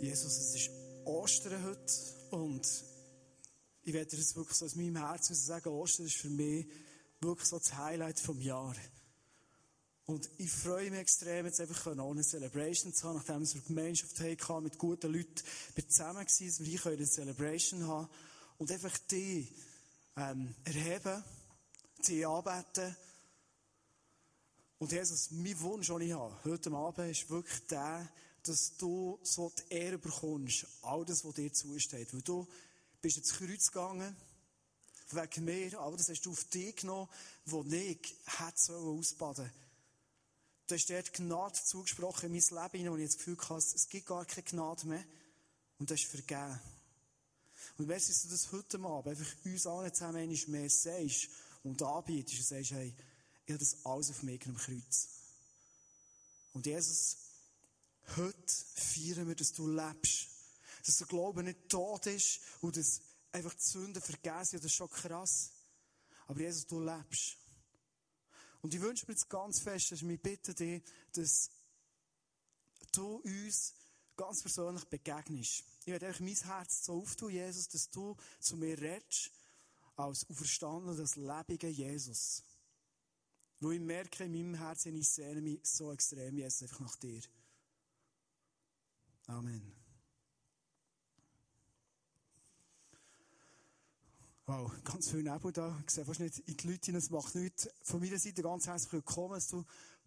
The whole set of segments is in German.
Jesus, es ist Ostern heute und ich werde das wirklich so aus meinem Herzen sagen, Ostern ist für mich wirklich so das Highlight vom Jahr. Und ich freue mich extrem, jetzt einfach auch eine Celebration zu haben, nachdem wir eine Gemeinschaft hatten, mit guten Leuten zusammen waren, dass wir hier eine Celebration haben und einfach die ähm, erheben, die anbeten. Und Jesus, mein Wunsch, den ich habe, heute Abend, ist wirklich der, dass du so die Ehre bekommst, all das, was dir zusteht. Weil du bist ins Kreuz gegangen, wegen mir, aber das hast du auf dich genommen, wo ich hätte ausbaden Du hast dir Gnade zugesprochen in mein Leben, wo ich das Gefühl hatte, es gibt gar keine Gnade mehr. Und du hast vergeben. Und weißt du, dass du das heute Abend einfach uns allen zusammen einmal mehr sagst und anbietest und sagst, hey, ich habe das alles auf mich am Kreuz. Und Jesus, Heute feiern wir, dass du lebst. Dass der Glaube nicht tot ist und dass einfach die Sünden vergessen. Das ist schon krass. Aber Jesus, du lebst. Und ich wünsche mir jetzt ganz fest, dass ich bitte dich, dass du uns ganz persönlich begegnest. Ich werde einfach mein Herz so auftun, Jesus, dass du zu mir redest, als auferstanden, das lebige Jesus. Weil ich merke in meinem Herzen, ich sehne mich so extrem, Jesus, einfach nach dir. Amen. Wow, ganz viel Nebel da. Ich sehe fast nicht in die Leute. Es macht nichts. Von meiner Seite ganz herzlich willkommen, dass du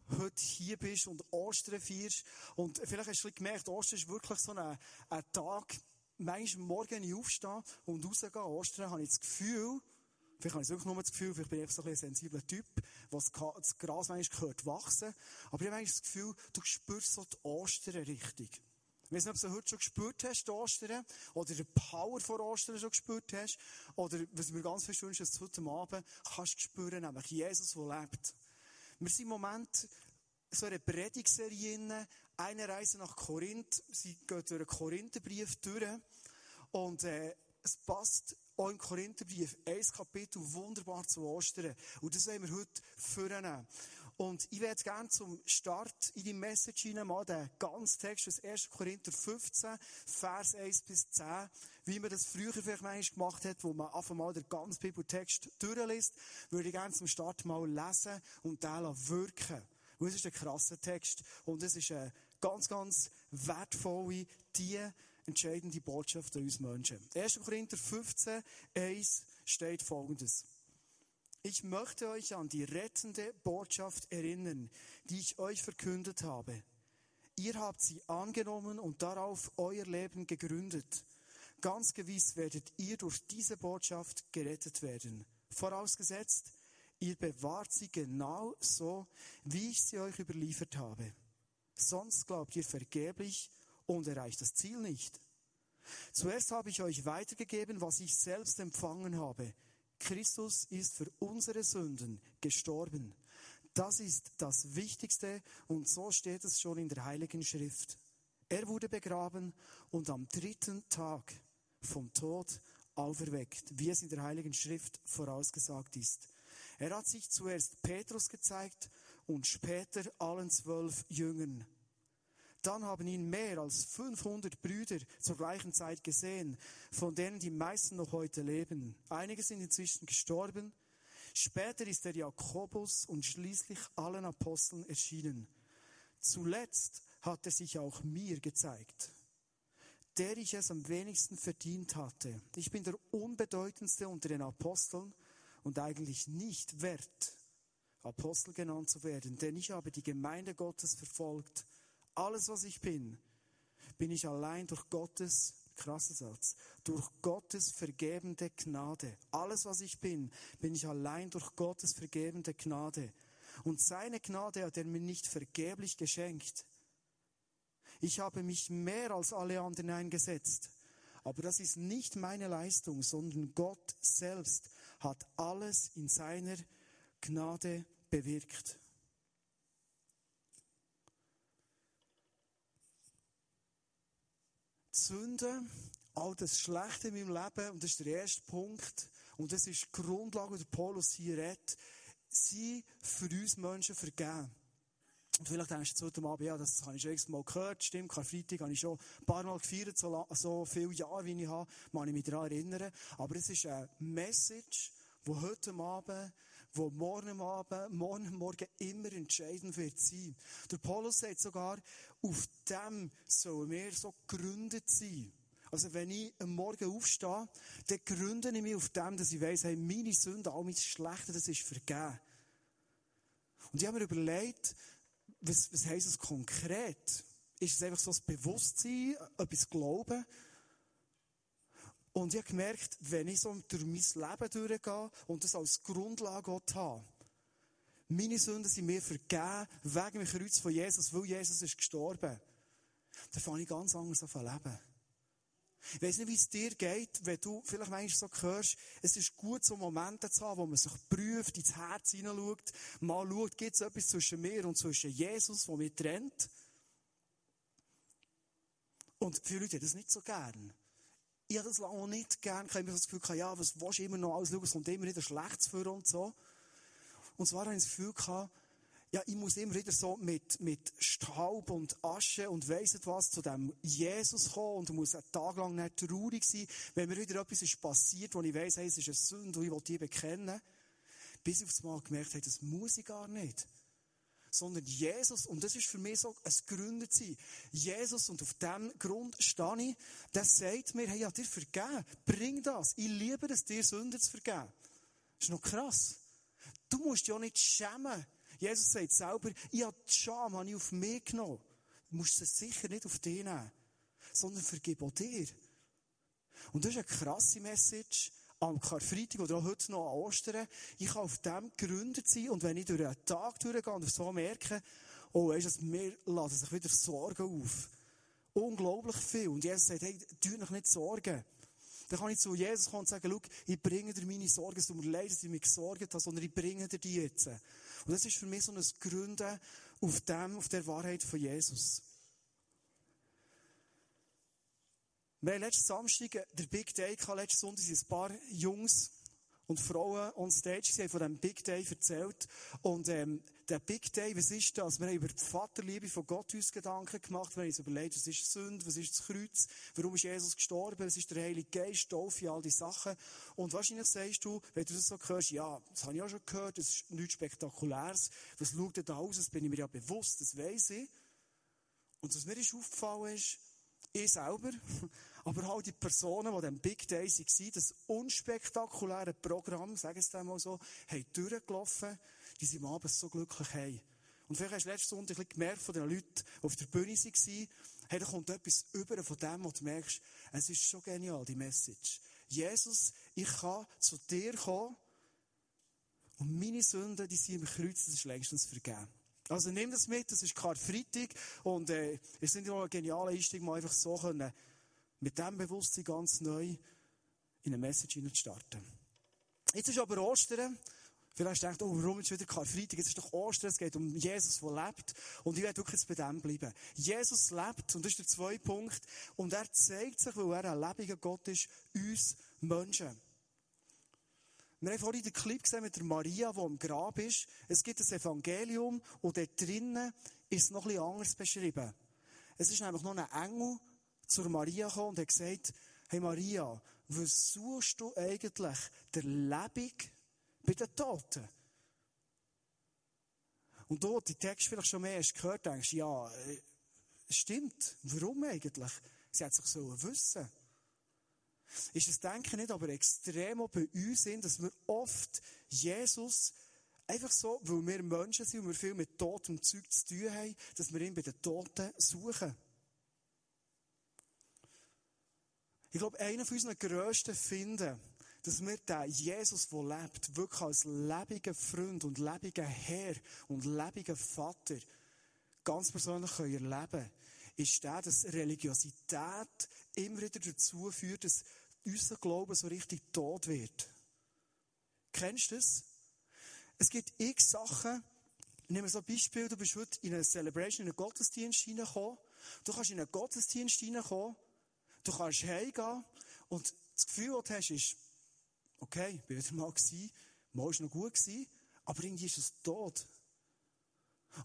heute hier bist und Ostern feierst. Und vielleicht hast du gemerkt, Ostern ist wirklich so ein, ein Tag, manchmal morgen ich aufstehe und rausgehe. Ostern habe ich das Gefühl, Vielleicht habe ich wirklich nur das Gefühl, vielleicht bin ich einfach so ein sensibler Typ, was das Gras manchmal gehört wachsen. Aber ich habe manchmal das Gefühl, du spürst so die Ostern richtig. Ich weiß nicht, ob du heute schon gespürt hast, Ostern, oder die Power vor Ostern schon gespürt hast, oder was mir ganz fest wünsche, dass du heute Abend kannst spüren, nämlich Jesus, der lebt. Wir sind im Moment so eine Predigserie eine Reise nach Korinth. Sie geht durch einen Korintherbrief durch. Und, äh, es passt auch im Korintherbrief, ein Kapitel wunderbar zu Ostern. Und das wollen wir heute vornehmen. Und ich werde gerne zum Start in die Message hinein mal den ganzen Text aus 1. Korinther 15, Vers 1 bis 10, wie man das früher vielleicht manchmal gemacht hat, wo man einfach mal den ganzen Bibeltext durchliest, würde ich gerne zum Start mal lesen und den wirken. Und es ist ein krasser Text und es ist eine ganz, ganz wertvolle, die entscheidende Botschaft an uns Menschen. 1. Korinther 15, 1 steht folgendes. Ich möchte euch an die rettende Botschaft erinnern, die ich euch verkündet habe. Ihr habt sie angenommen und darauf euer Leben gegründet. Ganz gewiss werdet ihr durch diese Botschaft gerettet werden. Vorausgesetzt, ihr bewahrt sie genau so, wie ich sie euch überliefert habe. Sonst glaubt ihr vergeblich und erreicht das Ziel nicht. Zuerst habe ich euch weitergegeben, was ich selbst empfangen habe Christus ist für unsere Sünden gestorben. Das ist das Wichtigste und so steht es schon in der Heiligen Schrift. Er wurde begraben und am dritten Tag vom Tod auferweckt, wie es in der Heiligen Schrift vorausgesagt ist. Er hat sich zuerst Petrus gezeigt und später allen zwölf Jüngern. Dann haben ihn mehr als 500 Brüder zur gleichen Zeit gesehen, von denen die meisten noch heute leben. Einige sind inzwischen gestorben. Später ist der Jakobus und schließlich allen Aposteln erschienen. Zuletzt hat er sich auch mir gezeigt, der ich es am wenigsten verdient hatte. Ich bin der unbedeutendste unter den Aposteln und eigentlich nicht wert, Apostel genannt zu werden, denn ich habe die Gemeinde Gottes verfolgt alles, was ich bin, bin ich allein durch Gottes, krasser Satz, durch Gottes vergebende Gnade. Alles, was ich bin, bin ich allein durch Gottes vergebende Gnade. Und seine Gnade hat er mir nicht vergeblich geschenkt. Ich habe mich mehr als alle anderen eingesetzt. Aber das ist nicht meine Leistung, sondern Gott selbst hat alles in seiner Gnade bewirkt. Sünde, all das Schlechte in meinem Leben, und das ist der erste Punkt, und das ist die Grundlage, die Paulus hier redet, sie für uns Menschen vergeben. Und vielleicht denkst du heute Abend, ja, das habe ich schon x Mal gehört, stimmt, Karfreitag habe ich schon ein paar Mal gefeiert, so, so viele Jahre, wie ich habe, kann ich mich daran erinnern. Aber es ist eine Message, die heute Abend, wo morgen Abend, morgen Morgen immer entscheidend wird sein. Der Paulus sagt sogar, auf dem sollen wir so gegründet sein. Also wenn ich am Morgen aufstehe, dann gründe ich mich auf dem, dass ich weiss, hey, meine Sünde, all mein Schlechte, das ist vergeben. Und ich habe mir überlegt, was, was heisst das konkret? Ist es einfach so ein Bewusstsein, etwas Glauben? Und ich habe gemerkt, wenn ich so durch mein Leben durchgehe und das als Grundlage habe, meine Sünden sind mir vergeben wegen dem Kreuz von Jesus, weil Jesus ist gestorben, dann fange ich ganz anders an zu leben. Ich weiss nicht, wie es dir geht, wenn du vielleicht manchmal so hörst, es ist gut, so Momente zu haben, wo man sich prüft, ins Herz hineinschaut, mal schaut, gibt es etwas zwischen mir und zwischen Jesus, der mich trennt? Und viele Leute haben das nicht so gern. Ich habe das lange nicht gern. Ich habe das Gefühl, ja, was willst du immer noch alles schauen, es kommt immer wieder Schlechtes für und so. Und zwar habe ich das Gefühl gehabt, ja, ich muss immer wieder so mit, mit Staub und Asche und weiss was zu dem Jesus kommen und muss einen Tag lang nicht traurig sein, wenn mir wieder etwas ist passiert, wo ich weiss, hey, es ist eine Sünde und ich will die bekennen. Bis ich aufs Mal gemerkt habe, das muss ich gar nicht. Sondern Jesus, und das ist für mich so ein Gründersein. Jesus, und auf dem Grund stehe ich, der sagt mir, hey, ja, dir vergeben. Bring das. Ich liebe es, dir Sünden zu vergeben. Das ist noch krass. Du musst auch nicht schämen Jesus sagt selber, ich habe die Scham habe ich auf mich genommen. Du musst sie sicher nicht auf dich nehmen, sondern vergib auch dir. Und das ist eine krasse Message am Karfreitag oder auch heute noch an Ostern. Ich kann auf dem gegründet sein und wenn ich durch einen Tag durchgehe und so merke, oh, weißt du, mir lassen sich wieder Sorgen auf. Unglaublich viel. Und Jesus sagt, hey, tu dich nicht Sorgen. Dann kann ich zu Jesus kommen und sagen, schau, ich bringe dir meine Sorgen. Es tut mir leid, dass ich mich gesorgt habe, sondern ich bringe dir die jetzt. Und das ist für mich so ein Gründen auf dem, auf der Wahrheit von Jesus. Wir haben letzten Samstag der Big Day gehabt, letzten Sonntag sind ein paar Jungs und Frauen on stage, sie haben von diesem Big Day erzählt. Und, ähm, der Big Day, was ist das? Wir haben über die Vaterliebe von Gott uns Gedanken gemacht. Wir haben uns überlegt, was ist Sünde, was ist das Kreuz, warum ist Jesus gestorben, was ist der Heilige Geist, Taufe, all diese Sachen. Und wahrscheinlich sagst du, wenn du das so hörst, ja, das habe ich auch schon gehört, das ist nichts Spektakuläres. Was schaut denn da aus? Das bin ich mir ja bewusst, das weiss ich. Und was mir ist aufgefallen ist, ich selber, aber halt die Personen, die dem Big Day waren, das unspektakuläre Programm, sagen es mal so, haben durchgelaufen, die sind am Abend so glücklich haben. Und vielleicht hast du letzten Sonntag gemerkt von den Leuten, die auf der Bühne waren, hey, da kommt etwas über von dem, was du merkst, es ist schon genial, die Message. Jesus, ich kann zu dir kommen und meine Sünden, die sind im Kreuz, das ist längstens vergeben. Also nimm das mit, das ist Karfreitag und äh, es sind ja ein genialer Einstieg, mal einfach so können, mit diesem Bewusstsein ganz neu in eine Message zu starten. Jetzt ist aber Ostern. Vielleicht denkt, oh, warum ist wieder Karfreitag? Es ist doch Ostern, es geht um Jesus, der lebt. Und ich werde wirklich bei dem bleiben. Jesus lebt, und das ist der zweite Punkt, und er zeigt sich, weil er ein lebendiger Gott ist, uns Menschen. Wir haben vorhin den Clip gesehen mit der Maria, die am Grab ist. Es gibt ein Evangelium und dort drinnen ist es noch etwas anders beschrieben. Es ist nämlich noch ein Engel zur Maria gekommen und hat gesagt, hey Maria, was suchst du eigentlich der Lebung bei den Toten? Und dort die Text vielleicht schon mehr hast gehört, denkst du, ja, äh, stimmt. Warum eigentlich? Sie hat sich so wissen ist das Denken nicht aber extrem auch bei uns sind, dass wir oft Jesus einfach so, weil wir Menschen sind und wir viel mit totem Zeug zu tun haben, dass wir ihn bei den Toten suchen. Ich glaube, einer von unseren grössten Finden, dass wir den Jesus, der lebt, wirklich als lebiger Freund und lebiger Herr und lebiger Vater ganz persönlich erleben können, ist der, dass Religiosität immer wieder dazu führt, dass unser Glaube so richtig tot wird. Kennst du das? Es gibt x Sachen, nehmen wir so ein Beispiel, du bist heute in einer Celebration, in einen Gottesdienst hineingekommen. Du kannst in einen Gottesdienst hineinkommen, du kannst heimgehen und das Gefühl, das du hast, ist, okay, ich bin wieder mal gewesen, mal ist noch gut gewesen, aber irgendwie ist es tot.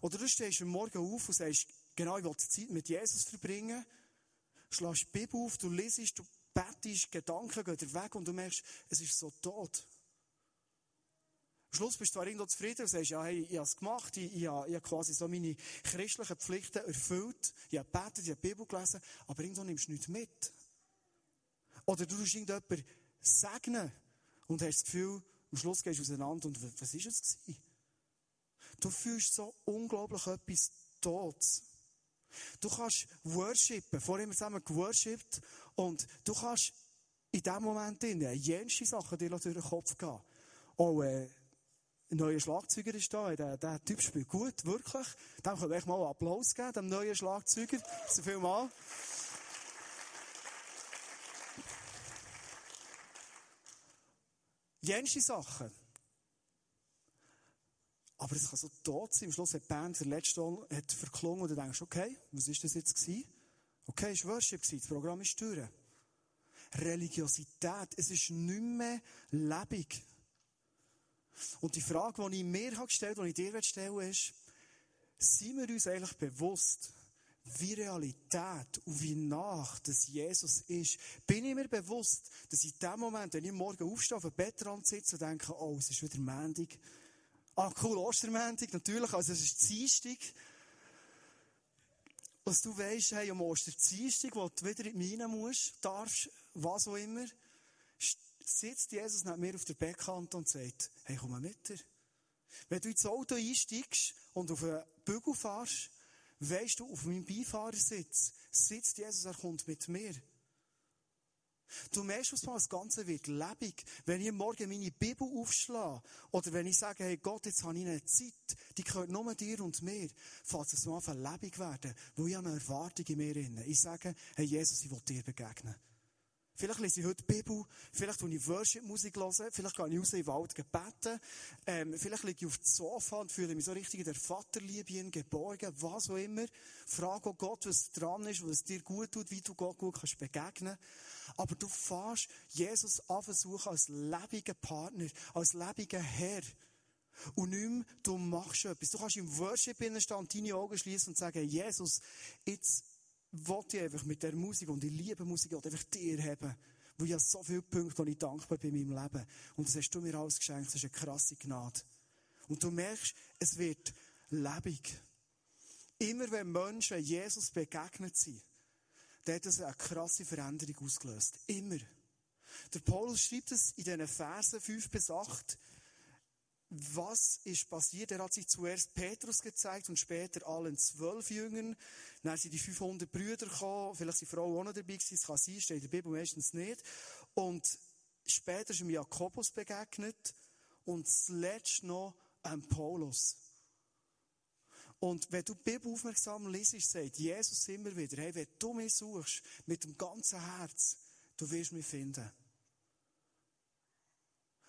Oder du stehst am Morgen auf und sagst, genau, ich will Zeit mit Jesus verbringen, schlägst die Bibel auf, du liest, du betest, Gedanken gehen weg und du merkst, es ist so tot. Am Schluss bist du zwar irgendwo zufrieden und sagst, ja, hey, ich habe es gemacht, ich, ich, ich habe quasi so meine christlichen Pflichten erfüllt, ich habe gebetet, ich habe die Bibel gelesen, aber irgendwo nimmst du nichts mit. Oder du tust irgendjemanden segnen und hast das Gefühl, am Schluss gehst du auseinander und was war es gewesen? Du fühlst so unglaublich etwas Todes. Du kannst worshipen. Vorher haben wir zusammen geworshipped. Und du kannst in diesem Moment jenste Sachen dir durch den Kopf gehen. Oh, äh, ein neuer Schlagzeuger ist da. Der, der Typ spielt gut, wirklich. Dem können wir echt mal Applaus geben, dem neuen Schlagzeuger. So viel mal. Jenste Sachen. Aber es kann so tot sein. Am Schluss hat die Band der letzte hat verklungen und du denkst, okay, was ist das jetzt gewesen? Okay, es war Worship, das Programm ist durch. Religiosität, es ist nicht mehr lebendig. Und die Frage, die ich mir gestellt habe, die ich dir stellen ist, sind wir uns eigentlich bewusst, wie Realität und wie nach das Jesus ist? Bin ich mir bewusst, dass in dem Moment, wenn ich morgen aufstehe, auf dem Bettrand sitze und denke, oh, es ist wieder Mendig. Ah, cool, Ostermäntig, natürlich, also es ist Dienstag. Was du weisst, hey, am Osterdienstag, wo du wieder in die Mine musst, darfst, was auch immer, sitzt Jesus neben mir auf der Beckkante und sagt, hey, komm mal mit dir. Wenn du ins Auto einsteigst und auf einen Bügel fährst, weisst du, auf meinem Beifahrersitz sitzt Jesus, er kommt mit mir. Du merkst, was das Ganze wird lebendig. Wenn ich morgen meine Bibel aufschlage, oder wenn ich sage, hey Gott, jetzt habe ich eine Zeit, die gehört nur dir und mir, fängt es mal lebendig werden, wo ich eine Erwartung in mir inne. Ich sage, hey Jesus, ich will dir begegnen. Vielleicht lese ich heute die Bibel, vielleicht tue ich Worship-Musik vielleicht gehe ich raus in den Wald beten, ähm, vielleicht liege ich auf dem Sofa und fühle mich so richtig in der Vaterliebe geborgen, was auch immer. Frage Gott, was dran ist, was dir gut tut, wie du Gott gut kannst begegnen. Aber du fährst Jesus anversuchen als lebigen Partner, als lebigen Herr. Und nicht mehr, du machst etwas. Du kannst im Worship innenstand deine Augen schließen und sagen, Jesus, jetzt wollte ich einfach mit der Musik und ich liebe Musik und einfach dir haben. Weil ich so viele Punkte, die ich dankbar bin in meinem Leben. Und das hast du mir alles geschenkt. Das ist eine krasse Gnade. Und du merkst, es wird lebendig. Immer wenn Menschen Jesus begegnet sind, dann hat das eine krasse Veränderung ausgelöst. Immer. Der Paulus schreibt es in diesen Versen 5 bis 8 was ist passiert? Er hat sich zuerst Petrus gezeigt und später allen zwölf Jüngern. Dann sind die 500 Brüder gekommen, vielleicht sind Frauen auch noch dabei gewesen, das kann sein, steht in der Bibel meistens nicht. Und später ist ihm Jakobus begegnet und zuletzt noch ein Paulus. Und wenn du die Bibel aufmerksam liest, sagt Jesus immer wieder, hey, wenn du mich suchst, mit dem ganzen Herz, du wirst mich finden.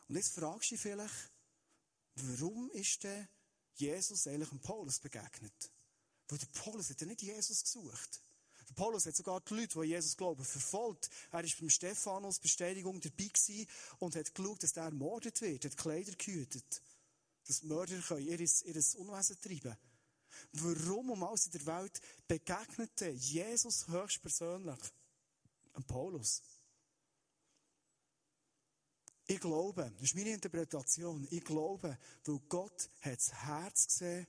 Und jetzt fragst du dich vielleicht, warum ist denn Jesus eigentlich dem Paulus begegnet? Weil der Paulus hat ja nicht Jesus gesucht. Der Paulus hat sogar die Leute, die Jesus glauben, verfolgt. Er ist beim Stephanus Bestätigung dabei und hat geschaut, dass der ermordet wird, hat Kleider gehütet. Dass Mörder können ihr, ihr Unwesen treiben Warum um alles in der Welt begegnete Jesus höchstpersönlich an Paulus? Ich glaube, das ist meine Interpretation, ich glaube, weil Gott hat das Herz gesehen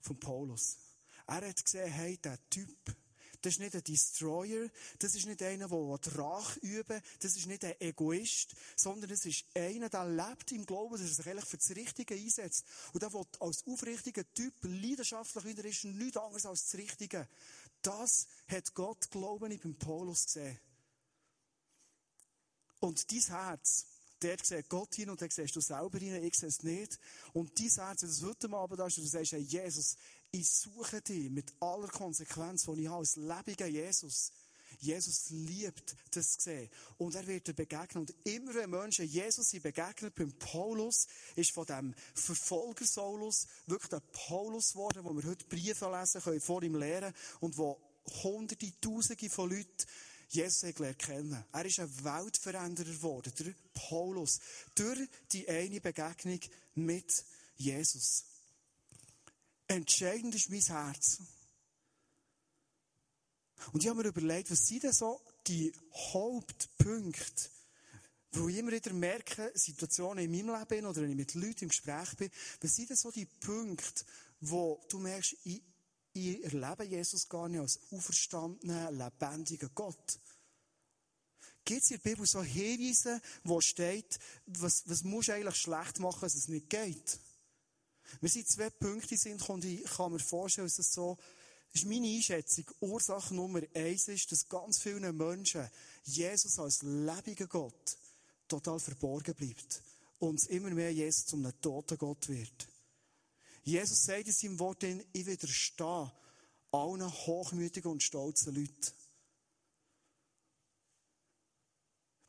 von Paulus. Er hat gesehen, hey, der Typ, das ist nicht ein Destroyer, das ist nicht einer, der Rache üben das ist nicht ein Egoist, sondern es ist einer, der lebt im Glauben, dass er sich eigentlich für das Richtige einsetzt. Und der will als aufrichtiger Typ, leidenschaftlich wie er ist, nichts anderes als das Richtige. Das hat Gott, glaube ich, beim Paulus gesehen. Und dein Herz, dort sieht Gott hin und dann siehst du selber hin, ich sehe es nicht. Und dein Herz, wenn du es heute Abend hast du sagst, hey, Jesus, ich suche dich mit aller Konsequenz, die ich habe, als lebiger Jesus. Jesus liebt das sehen. Und er wird dir begegnen. Und immer wenn Menschen Jesus sie begegnen, beim Paulus, ist von dem Verfolger Saulus wirklich der Paulus geworden, wo wir heute Briefe lesen können, vor ihm lehren und wo hunderte, tausende von Leuten Jesus kennen. Er ist ein Weltveränderer geworden, der Paulus, durch die eine Begegnung mit Jesus. Entscheidend ist mein Herz. Und ich habe mir überlegt, was sind denn so die Hauptpunkte, wo ich immer wieder merke, Situationen in meinem Leben oder wenn ich mit Leuten im Gespräch bin, was sind denn so die Punkte, wo du merkst, ich, ich erlebe Jesus gar nicht als auferstandenen, lebendigen Gott. Gibt es in der Bibel so Hinweise, wo steht, was, was musst du eigentlich schlecht machen, dass es nicht geht? Wir sind zwei Punkte sind und ich kann mir vorstellen, dass es so, das ist meine Einschätzung, Ursache Nummer eins ist, dass ganz vielen Menschen Jesus als lebendiger Gott total verborgen bleibt und immer mehr Jesus zum toten Gott wird. Jesus sagt in seinem Wort, ich widerstehe allen hochmütigen und stolzen Leuten.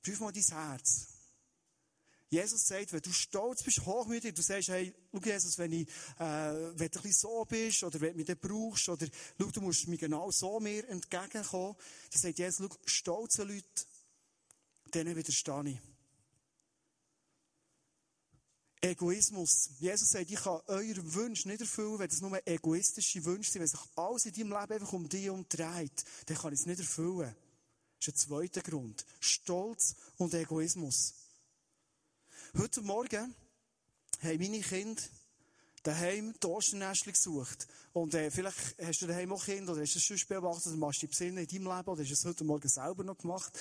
Prüf mal dein Herz. Jesus sagt, wenn du stolz bist, hochmütig, du sagst, hey, schau Jesus, wenn ich, äh, wenn du ein bisschen so bist, oder wenn du mich brauchst, oder schau, du musst mir genau so mir entgegenkommen, dann sagt Jesus, schau, stolze Leute, denen widerstehe ich. Egoismus. Jesus sagt, ich kann eure Wünsche nicht erfüllen, wenn es nur egoistische Wünsche sind. Wenn sich alles in deinem Leben einfach um dich umdreht, dann kann ich es nicht erfüllen. Das ist ein zweiter Grund. Stolz und Egoismus. Heute Morgen haben meine Kinder daheim die Osternestchen gesucht. Und äh, vielleicht hast du daheim auch Kinder oder hast du es schon beobachtet oder machst du die Besinnen in deinem Leben oder hast du es heute Morgen selber noch gemacht.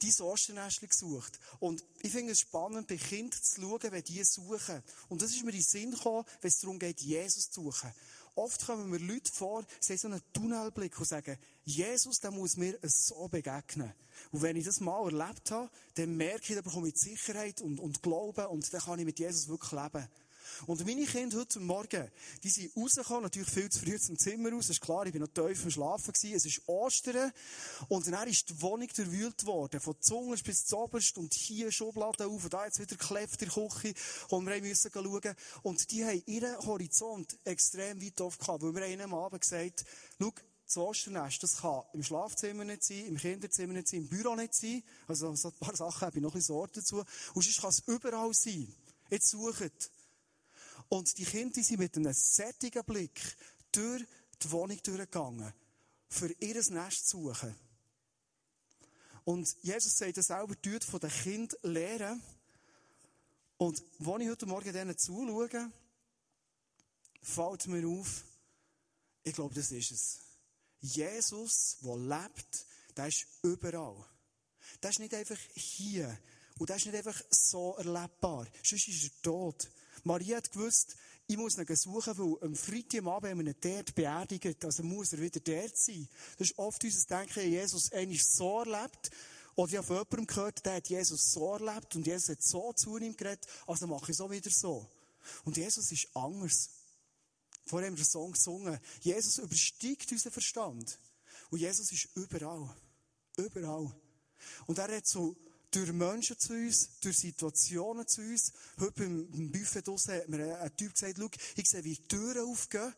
Dein Osternestchen gesucht. Und ich finde es spannend, bei Kindern zu schauen, wenn die suchen. Und das ist mir in den Sinn gekommen, wenn es darum geht, Jesus zu suchen. Oft kommen mir Leute vor, sie haben so einen Tunnelblick und sagen, Jesus, der muss mir so begegnen. Und wenn ich das mal erlebt habe, dann merke ich, da bekomme ich Sicherheit und, und Glauben und dann kann ich mit Jesus wirklich leben. Und meine Kinder heute Morgen, die sind rausgekommen, natürlich viel zu früh zum Zimmer raus, ist klar, ich bin noch tief im Schlafen gewesen, es ist Ostern, und dann ist die Wohnung durchwühlt worden, von Zungens bis Zoberst, und hier Schubladen auf, und da jetzt wieder Kleft in Küche, und wir müssen schauen, und die haben ihren Horizont extrem weit aufgehauen, weil wir ihnen am Abend gesagt, schau, das Osternest, das kann im Schlafzimmer nicht sein, im Kinderzimmer nicht sein, im Büro nicht sein. Also, so ein paar Sachen habe ich noch ein bisschen Sorte dazu. Und sonst kann es überall sein. Jetzt sucht. Und die Kinder sind mit einem sättigen Blick durch die Wohnung durchgegangen, für ihr Nest zu suchen. Und Jesus sagt das selber, tut von den Kindern lehren. Und wenn ich heute Morgen denen zuschaue, fällt mir auf, ich glaube, das ist es. Jesus, der lebt, der ist überall. Der ist nicht einfach hier. Und der ist nicht einfach so erlebbar. Sonst ist er tot. Maria hat gewusst, ich muss ihn suchen, weil am Freitagabend haben wir ihn dort beerdigt, also muss er wieder dort sein. Das ist oft unser Denken, Jesus eigentlich so erlebt, oder ich habe von jemandem gehört, der hat Jesus so erlebt und Jesus hat so zu ihm geredet, also mache ich auch wieder so. Und Jesus ist anders. Vorher haben wir den Song gesungen. Jesus übersteigt unseren Verstand. Und Jesus ist überall. Überall. Und er hat so durch Menschen zu uns, durch Situationen zu uns. Heute beim Buffet draussen hat mir ein Typ gesagt, schau, ich sehe, wie die Türen aufgehen.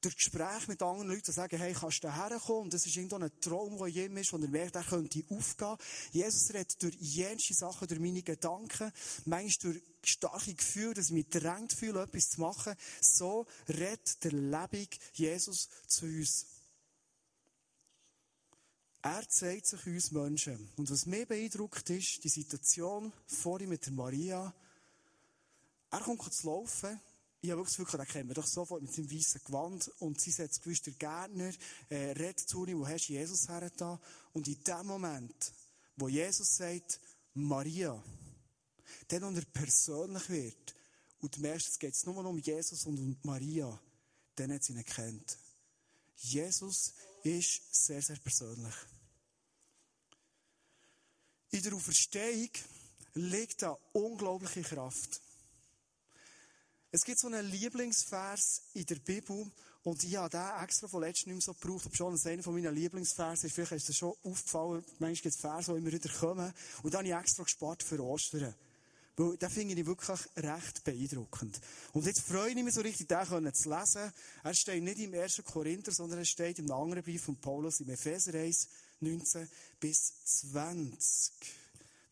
Durch Gespräche mit anderen Leuten, die sagen, hey, kannst du herkommen? Und das ist irgendwo ein Traum, der jedem ist, wo er merkt, er könnte aufgehen. Jesus redet durch jenste Sachen, durch meine Gedanken, manchmal durch starke Gefühle, dass ich mich drängt fühle, etwas zu machen. So redet der Lebig Jesus zu uns. Er zeigt sich uns Menschen. Und was mir beeindruckt ist, die Situation vorhin mit der Maria. Er kommt zu laufen. Ich habe wirklich das Gefühl, den kennen wir doch sofort mit seinem weißen Gewand. Und sie sagt gewiss, der Gärtner, äh, redet zu ihm, wo hast du Jesus her da? Und in dem Moment, wo Jesus sagt, Maria, dann, und er persönlich wird, und meistens geht es nur um Jesus und um Maria, dann hat sie ihn erkannt. Jesus ist sehr, sehr persönlich. In der Auferstehung liegt da unglaubliche Kraft. Es gibt so einen Lieblingsvers in der Bibel, und ich habe den extra von letztem nicht mehr so gebraucht, aber schon einer von meinen Lieblingsversen ist. Vielleicht ist das schon aufgefallen, manchmal gibt es Verse, die immer wieder kommen. Und dann habe ich extra gespart für Ostern. Weil, den finde ich wirklich recht beeindruckend. Und jetzt freue ich mich so richtig, den zu lesen. Er steht nicht im 1. Korinther, sondern er steht im anderen Brief von Paulus im Epheser 1, 19 bis 20.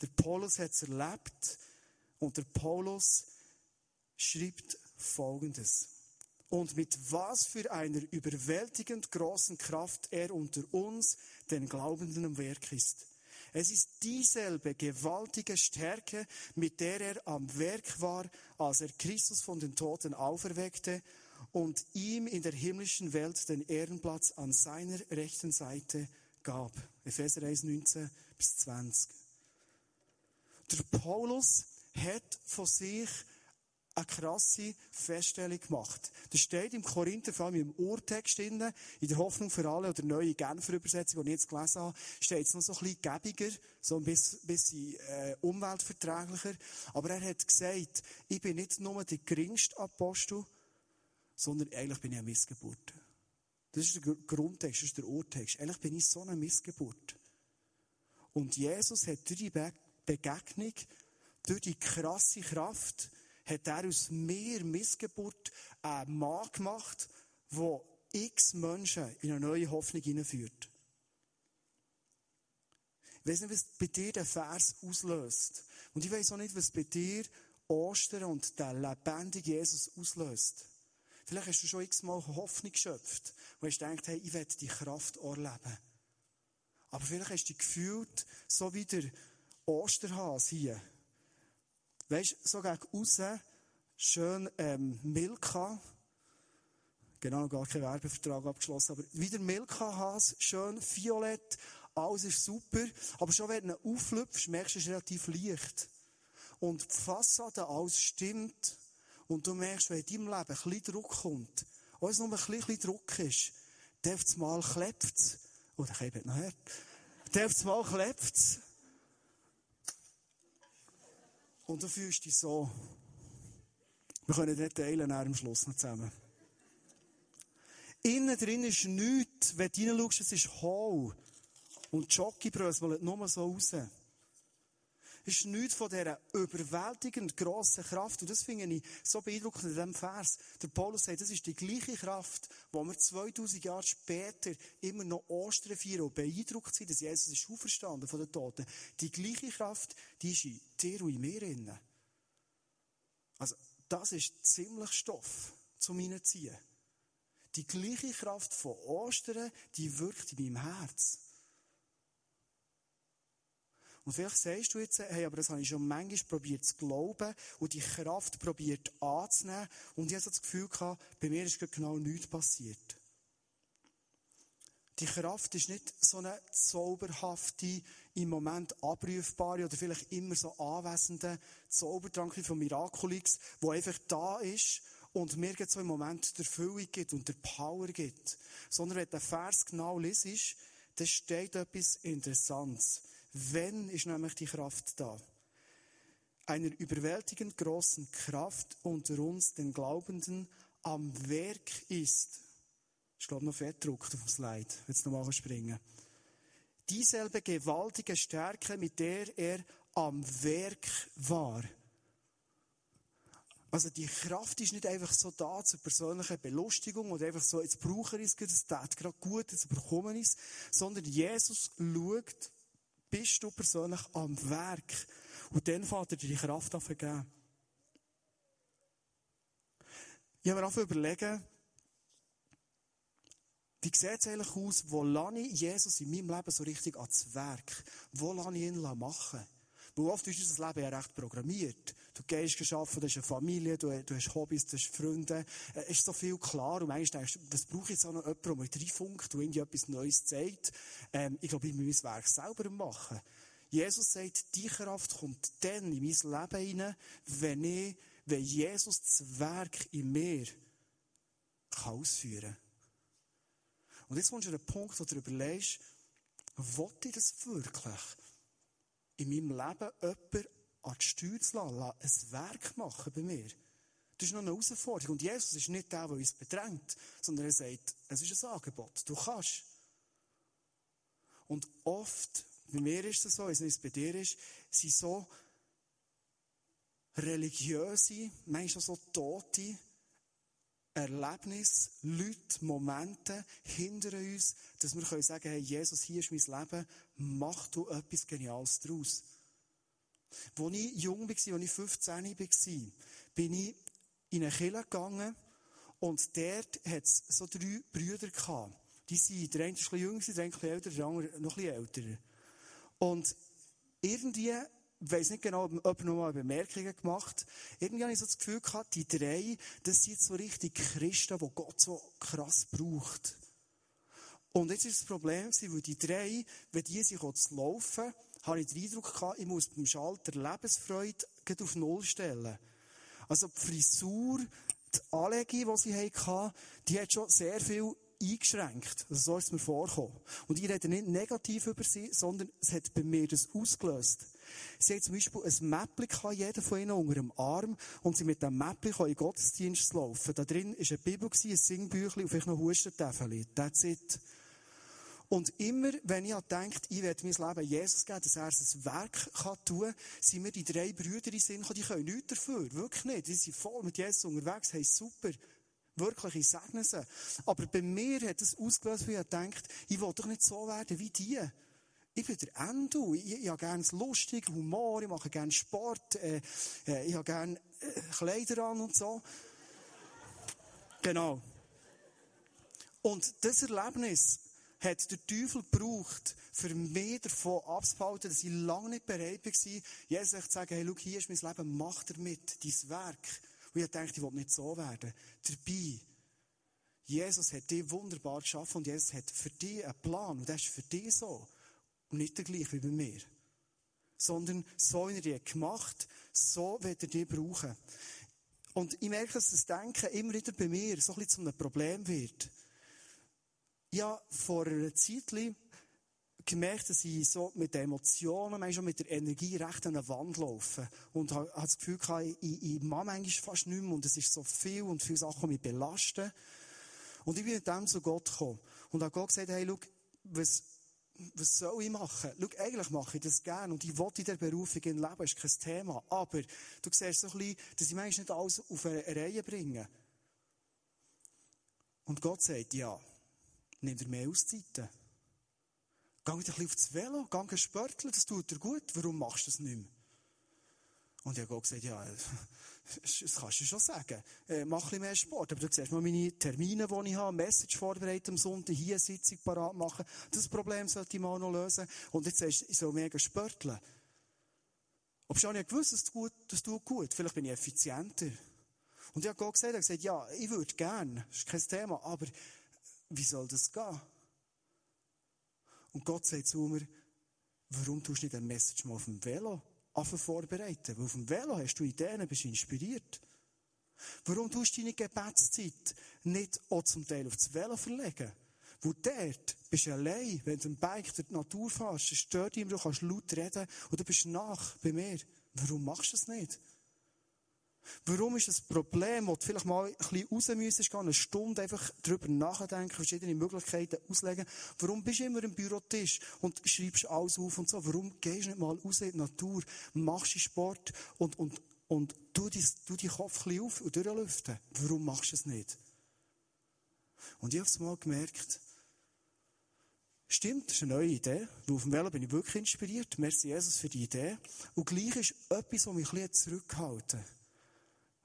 Der Paulus hat es erlebt und der Paulus schreibt Folgendes. und mit was für einer überwältigend großen Kraft er unter uns, den Glaubenden, am Werk ist. Es ist dieselbe gewaltige Stärke, mit der er am Werk war, als er Christus von den Toten auferweckte und ihm in der himmlischen Welt den Ehrenplatz an seiner rechten Seite gab. Epheser 1, 19 bis 20. Der Paulus hat von sich eine krasse Feststellung gemacht. Das steht im Korinther, vor allem im Urtext drin, in der Hoffnung für alle oder neue Genfer Übersetzung, die ich jetzt gelesen habe, steht es noch so ein bisschen gäbiger, so ein bisschen, äh, umweltverträglicher. Aber er hat gesagt, ich bin nicht nur der geringste Apostel, sondern eigentlich bin ich eine Missgeburt. Das ist der Grundtext, das ist der Urtext. Eigentlich bin ich so eine Missgeburt. Und Jesus hat durch die Begegnung, durch die krasse Kraft, hat er aus mir Missgeburt einen Mann gemacht, der x Menschen in eine neue Hoffnung hineinführt. Ich weiß nicht, was bei dir der Vers auslöst. Und ich weiß auch nicht, was bei dir Ostern und der lebendige Jesus auslöst. Vielleicht hast du schon x-mal Hoffnung geschöpft und hast gedacht, hey, ich werde die Kraft erleben. Aber vielleicht hast du dich gefühlt, so wie der Osterhas hier. Weißt du, so gegen außen, schön, ähm, Milka. Genau, gar keinen Werbevertrag abgeschlossen, aber wieder Milka-Has, schön violett, alles ist super. Aber schon wenn du auflüpfst, merkst du, es ist relativ leicht. Und die Fassade, alles stimmt. Und du merkst, wenn in deinem Leben ein bisschen Druck kommt, auch wenn es nur ein bisschen Druck ist, dann auf mal klebt es. Oder habe noch. Dann auf mal klebt es. Und du fühlst dich so. Wir können nicht teilen, am Schluss noch zusammen. Innen drin ist nichts. Wenn du reinschaust, es ist hohl. Und die wollen nur so raus ist nichts von dieser überwältigend grossen Kraft. Und das finde ich so beeindruckend in diesem Vers. Der Paulus sagt, das ist die gleiche Kraft, wo wir 2000 Jahre später immer noch Ostern feiern und beeindruckt sind, dass Jesus ist auferstanden von den Toten. Die gleiche Kraft, die ist in dir und in mir drin. Also, das ist ziemlich Stoff zum Hineinziehen. Die gleiche Kraft von Ostern, die wirkt in meinem Herz. Und vielleicht sagst du jetzt, hey, aber das habe ich schon manchmal probiert zu glauben und die Kraft probiert anzunehmen. Und ich habe so das Gefühl gehabt, bei mir ist genau nichts passiert. Die Kraft ist nicht so eine zauberhafte, im Moment abrufbare oder vielleicht immer so anwesende Zaubertrank von Miraculix, wo einfach da ist und mir jetzt so im Moment der Füllung gibt und der Power gibt. Sondern wenn der Vers genau liest, dann steht etwas Interessantes. Wenn ist nämlich die Kraft da? Einer überwältigend großen Kraft unter uns, den Glaubenden, am Werk ist. Ich glaube noch fett druckt auf dem Slide. Jetzt nochmal springen. Dieselbe gewaltige Stärke, mit der er am Werk war. Also die Kraft ist nicht einfach so da zur persönlichen Belustigung oder einfach so, jetzt brauche ich es, das tut gerade gut, jetzt bekomme ich es, sondern Jesus schaut bist du persönlich am Werk. Und dann fährt er dir die Kraft an. Ich habe mir einfach überlegen, wie sieht es eigentlich aus, wo lasse ich Jesus in meinem Leben so richtig ans Werk? Wo lasse ich ihn machen? Weil oft ist unser Leben ja recht programmiert. Du gehst arbeiten, du hast eine Familie, du, du hast Hobbys, du hast Freunde. Es ist so viel klar und manchmal denkst du, das brauche ich jetzt auch noch jemanden, der mich reinfunkt, der irgendwie etwas Neues zeigt. Ähm, ich glaube, ich muss mein Werk selber machen. Jesus sagt, die Kraft kommt dann in mein Leben hinein, wenn ich, wenn Jesus das Werk in mir kann ausführen. Und jetzt kommst du an einen Punkt, wo du überlegst, wollte ich das wirklich? In meinem Leben jemanden an die Steuer zu lassen, ein Werk machen bei mir. Das ist noch eine Herausforderung. Und Jesus ist nicht der, der uns bedrängt, sondern er sagt, es ist ein Angebot. Du kannst. Und oft, bei mir ist es so, wie es bei dir ist, sind so religiöse, manchmal so tote Erlebnisse, Leute, Momente hinter uns, dass wir können sagen, hey, Jesus, hier ist mein Leben, mach du etwas Geniales daraus. Als ich jung war, als ich 15 war, bin ich in eine Kirche gegangen Und dort hat es so drei Brüder gehabt. Die sind, der eine ist ein bisschen jünger, der eine ein bisschen älter, der andere noch ein bisschen älter. Und irgendwie, weiss nicht genau, ob jemand noch mal Bemerkungen gemacht Irgendwie habe ich so das Gefühl gehabt, die drei, das sind so richtig Christen, die Gott so krass braucht. Und jetzt ist das Problem, weil die drei, wenn die sich zu laufen, habe ich den Eindruck gehabt, ich muss beim Schalter Lebensfreude auf Null stellen. Also die Frisur, die Anlegung, die sie hatten, die hat schon sehr viel eingeschränkt. Also so ist es mir vorgekommen. Und ich rede nicht negativ über sie, sondern es hat bei mir das ausgelöst. Sie hat zum Beispiel ein Mäppchen jeder von ihnen unter dem Arm und sie mit dem Mäppchen in den Gottesdienst laufen. Da drin war eine Bibel, ein Singbüchlein und vielleicht noch Hustentäfeli. That's it. Und immer, wenn ich denke, ich werde mein Leben Jesus geben, dass er ein Werk kann tun kann, sind mir die drei Brüder in Sinn die können nichts dafür. Wirklich nicht. Die sind voll mit Jesus unterwegs, hey, super. Wirklich, ich segne sie. Aber bei mir hat es ausgelöst, wie ich denkt, ich will doch nicht so werden wie die. Ich bin der Endo. Ich, ich habe gerne lustig, Humor, ich mache gerne Sport, äh, äh, ich habe gerne äh, Kleider an und so. Genau. Und das Erlebnis, hat der Teufel gebraucht, für mich davon abzuhalten, dass ich lange nicht bereit war, Jesus zu sagen, hey, schau, hier ist mein Leben, mach damit, dein Werk. Und ich dachte, ich will nicht so werden. Dabei, Jesus hat dich wunderbar geschaffen und Jesus hat für dich einen Plan und das ist für dich so. Und nicht der gleiche wie bei mir. Sondern so, wie er dich gemacht so wird er dich brauchen. Und ich merke, dass das Denken immer wieder bei mir so ein bisschen zu einem Problem wird ja vor einer Zeit gemerkt, dass ich so mit den Emotionen, manchmal mit der Energie recht an eine Wand laufe. Und habe das Gefühl gehabt, ich, ich mache manchmal fast nicht mehr und es ist so viel und viele Sachen, die mich belasten. Und ich bin mit dem zu Gott gekommen. Und habe Gott gesagt, hey, schau, was, was soll ich machen? Schau, eigentlich mache ich das gerne und ich will in der Berufung leben, ist kein Thema. Aber du siehst so ein bisschen, dass ich manchmal nicht alles auf eine Reihe bringe. Und Gott sagt, ja, nimm dir mehr Auszeiten. Geh ein bisschen aufs Velo, geh sporteln, das tut dir gut. Warum machst du das nicht mehr? Und ich habe gesagt, ja, das kannst du schon sagen. Äh, mach ein bisschen mehr Sport. Aber du siehst mal meine Termine, die ich habe, Message vorbereiten am Sonntag, hier eine Sitzung parat machen. Das Problem sollte ich mal noch lösen. Und jetzt sagst du, ich soll mega sporteln. Ob schon nicht gewusst, das tut, das tut gut. Vielleicht bin ich effizienter. Und ich habe Gott gesagt, gesagt, ja, ich würde gerne, das ist kein Thema, aber wie soll das gehen? Und Gott sagt zu mir, warum tust du nicht ein Message mal auf dem Velo vorbereiten? Weil auf dem Velo hast du Ideen, bist inspiriert. Warum tust du deine Gebetszeit nicht auch zum Teil aufs Velo verlegen? Wo dort bist du allein, wenn du ein Bike durch die Natur fährst, es stört dich, du kannst laut reden und du bist nach bei mir. Warum machst du das nicht? Warum ist das Problem, wo du vielleicht mal ein bisschen raus müsstest, eine Stunde einfach drüber nachdenken, verschiedene Möglichkeiten auslegen. Warum bist du immer am Bürotisch und schreibst alles auf und so? Warum gehst du nicht mal raus in die Natur, machst Sport und, und, und tu, dein, tu deinen Kopf ein bisschen auf und durchlüften? Warum machst du es nicht? Und ich habe es mal gemerkt, Stimmt, das ist eine neue Idee. Weil auf dem Velo bin ich wirklich inspiriert. Merci Jesus für die Idee. Und gleich ist etwas, was mich ein bisschen zurückhalten.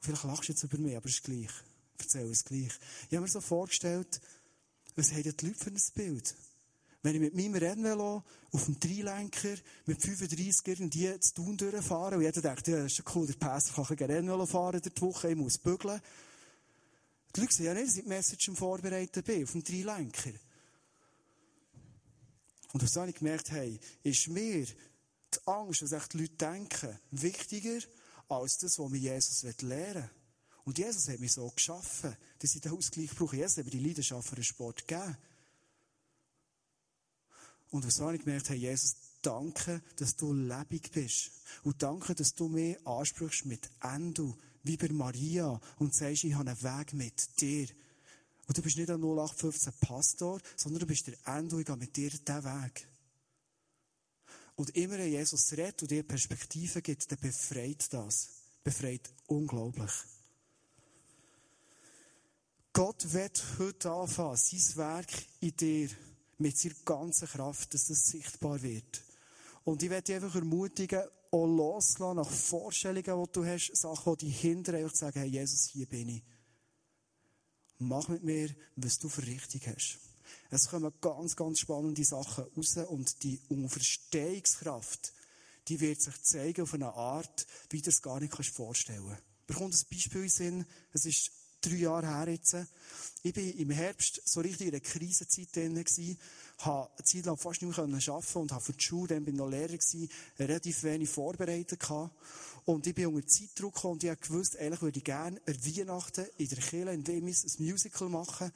Vielleicht lachst du jetzt über mich, aber es ist gleich. Ich erzähle es gleich. Ich habe mir so vorgestellt, was haben die Leute für ein Bild? Wenn ich mit meinem Rennvelo auf dem Dreilenker mit 35 irgendwie zu Tun durchfahre und jeder denkt, ja, das ist cool, der Pässer kann ein Rennvelo fahren der Woche, ich muss bügeln. Die Leute sehen ja nicht, dass ich die Message am Vorbereiten bin, auf dem Dreilenker. Und was habe ich gemerkt, hey, ist mir die Angst, was die Leute denken, wichtiger als das, was mir Jesus lehren will. Und Jesus hat mich so geschaffen, dass ich den Ausgleich brauche. Jesus hat mir die Leidenschaft für den Sport gegeben. Und was habe ich gemerkt? Hey, Jesus, danke, dass du lebendig bist. Und danke, dass du mich ansprichst mit Endo, wie bei Maria, und sagst, ich habe einen Weg mit dir. Und du bist nicht ein 0815 Pastor, sondern du bist der Endo, ich gehe mit dir diesen Weg. Und immer wenn Jesus redet und dir Perspektive gibt, dann befreit das. Befreit unglaublich. Gott wird heute anfangen, sein Werk in dir mit seiner ganzen Kraft, dass das sichtbar wird. Und ich werde dich einfach ermutigen, auch loslassen nach Vorstellungen, die du hast, Sachen, die dich hindern, einfach zu sagen, hey, Jesus, hier bin ich. mach mit mir, was du für richtig hast. Es kommen ganz, ganz spannende Sachen raus und die Unverstehungskraft, die wird sich zeigen auf eine Art, wie du es gar nicht vorstellen kannst. Bekommt ein Beispiel in Sinn. Es ist drei Jahre her jetzt. Ich war im Herbst so richtig in einer Krisenzeit drin gewesen, habe eine Zeit lang fast nicht mehr arbeiten und habe für die Schule, dann bin ich noch Lehrer gewesen, relativ wenig vorbereitet gehabt. Und ich bin unter Zeitdruck und ich habe gewusst, eigentlich würde ich gerne an Weihnachten in der Kirche in Wemmis ein Musical machen.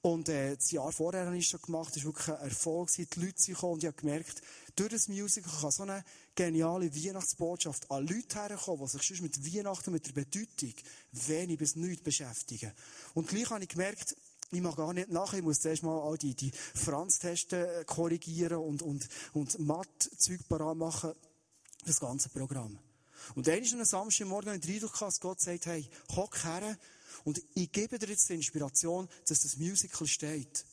Und äh, das Jahr vorher habe ich schon gemacht, das war wirklich ein Erfolg. Die Leute sind gekommen und ich habe gemerkt, durch das Musical kann so eine geniale Weihnachtsbotschaft an Leute herkommen, die sich sonst mit Weihnachten, mit der Bedeutung wenig bis nichts beschäftigen. Und gleich habe ich gemerkt, ich mag gar nicht nachher, ich muss zuerst mal all die, die Franz-Testen korrigieren und, und, und Matt-Zeug parat machen. Das ganze Programm. Und dann ist am Samstagmorgen ein Eindruck dass Gott sagt, hey, hock her, und ich gebe dir jetzt die Inspiration, dass das Musical steht.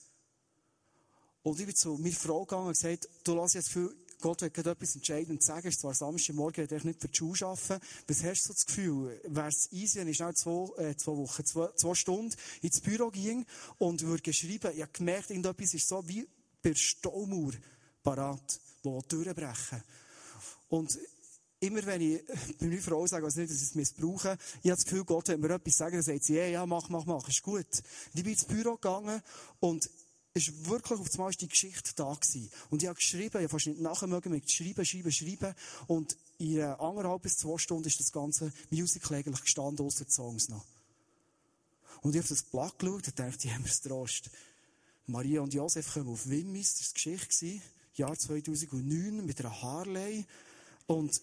Und ich bin zu meiner Frau gegangen und gesagt, du lass jetzt Gefühl, Gott wird gerade etwas entscheidend sagen. Es ist zwar Samstagmorgen, ich nicht für die Schule arbeiten. Was hast du so das Gefühl? Wäre es easy, wenn ich schnell zwei, äh, zwei Wochen, zwei, zwei Stunden ins Büro ging und würde geschrieben, ich habe gemerkt, irgendetwas ist so wie bei Staumauer parat, wo durchbrechen. Und immer wenn ich bei meiner Frau sage, also nicht, dass ich es missbrauche, ich habe das Gefühl, Gott wird mir etwas sagen, dann sagt sie, ja, ja, mach, mach, mach, ist gut. Und ich bin ins Büro gegangen und es war wirklich auf einmal die Geschichte da gewesen. Und ich habe geschrieben, ich habe fast nicht nachher mögen, mit schreiben, schreiben, schreiben. Und in anderthalb bis zwei Stunden ist das ganze Musical eigentlich gestanden, außer die Songs noch. Und ich habe das Blatt geschaut und dachte, die haben mir's Trost. Maria und Josef kommen auf Wimmis, das war die Geschichte, Jahr 2009, mit einer Harley. Und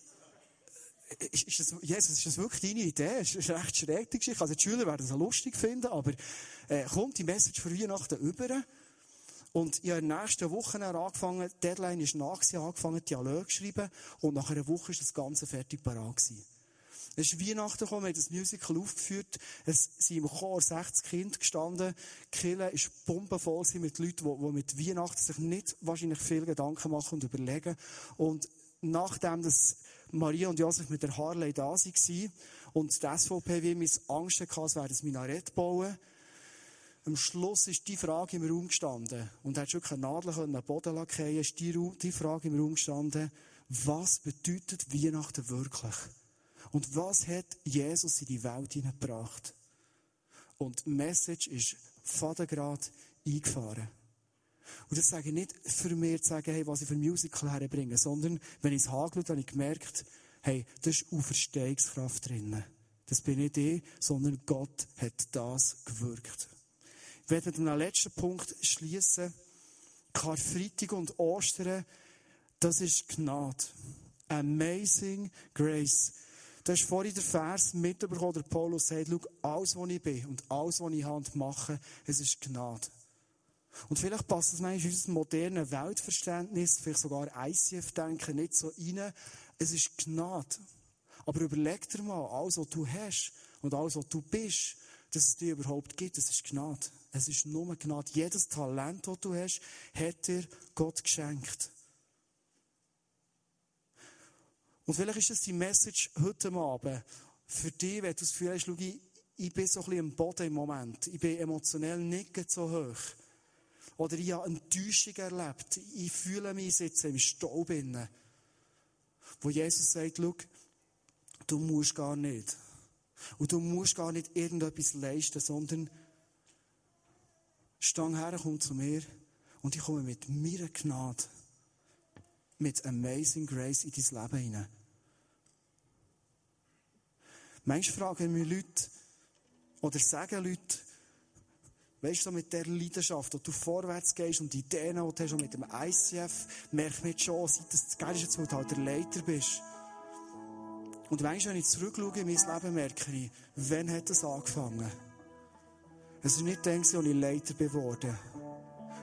ist das, Jesus, ist das wirklich deine Idee? Ist eine recht schräg, die Geschichte. Also die Schüler werden auch lustig finden, aber äh, kommt die Message für Weihnachten über? Und ich habe in den nächsten Wochen angefangen, die Deadline ist nach, angefangen, Dialog zu schreiben, und nach einer Woche ist das Ganze fertig parat gewesen. Es ist Weihnachten gekommen, wir haben das Musical aufgeführt, es sind im Chor 60 Kinder gestanden, die Kirche ist bombenvoll mit Leuten, die, die mit Weihnachten sich nicht wahrscheinlich viel Gedanken machen und überlegen. Und nachdem das Maria und Josef mit der Harley da waren und die SVP wie mir Angst hatte, es werde ein Minarett bauen, am Schluss ist die Frage im Raum gestanden. Und hat wirklich eine Nadel an den Boden lackieren, ist die, die Frage im Raum gestanden, was bedeutet Weihnachten wirklich? Und was hat Jesus in die Welt hineingebracht? Und die Message ist Vatergrad eingefahren. Und das sage ich nicht für mich zu sagen, hey, was ich für Musical herbringe, sondern wenn ich es angeschaut habe, ich gemerkt, hey, da ist Auferstehungskraft drin. Das bin nicht ich, sondern Gott hat das gewirkt. Ich werde mit einem letzten Punkt schließen. Karfreitag und Ostern, das ist Gnade. Amazing Grace. Du hast vorhin den Vers mitbekommen, der Paulus sagt, schau, alles, was ich bin und alles, was ich Hand mache, es ist Gnade. Und vielleicht passt das manchmal in unser modernes Weltverständnis, vielleicht sogar ICF-Denken nicht so rein. Es ist Gnade. Aber überleg dir mal, alles, was du hast und alles, was du bist, dass es dir überhaupt gibt, das ist Gnade. Es ist nur Gnade. Jedes Talent, das du hast, hat dir Gott geschenkt. Und vielleicht ist das die Message heute Abend für dich, wenn du das Gefühl hast, schau, ich, ich bin so ein bisschen am Boden im Moment. Ich bin emotionell nicht so hoch. Oder ich habe Enttäuschung erlebt. Ich fühle mich jetzt im Staub inne. Wo Jesus sagt, schau, du musst gar nicht. Und du musst gar nicht irgendetwas leisten, sondern stang her, komm zu mir und ich komme mit meiner Gnade, mit Amazing Grace in dein Leben hinein. Manchmal fragen mich Leute, oder sagen Leute, Weißt du, mit der Leidenschaft, wo du vorwärts gehst und die Ideen, hast, und mit dem ICF, merkt man schon, seit das geil ist, weil du halt der Leiter bist. Und manchmal, wenn ich zurückschaue in mein Leben, merke ich, wann hat das angefangen? Es ist nicht dann, als ich Leiter geworden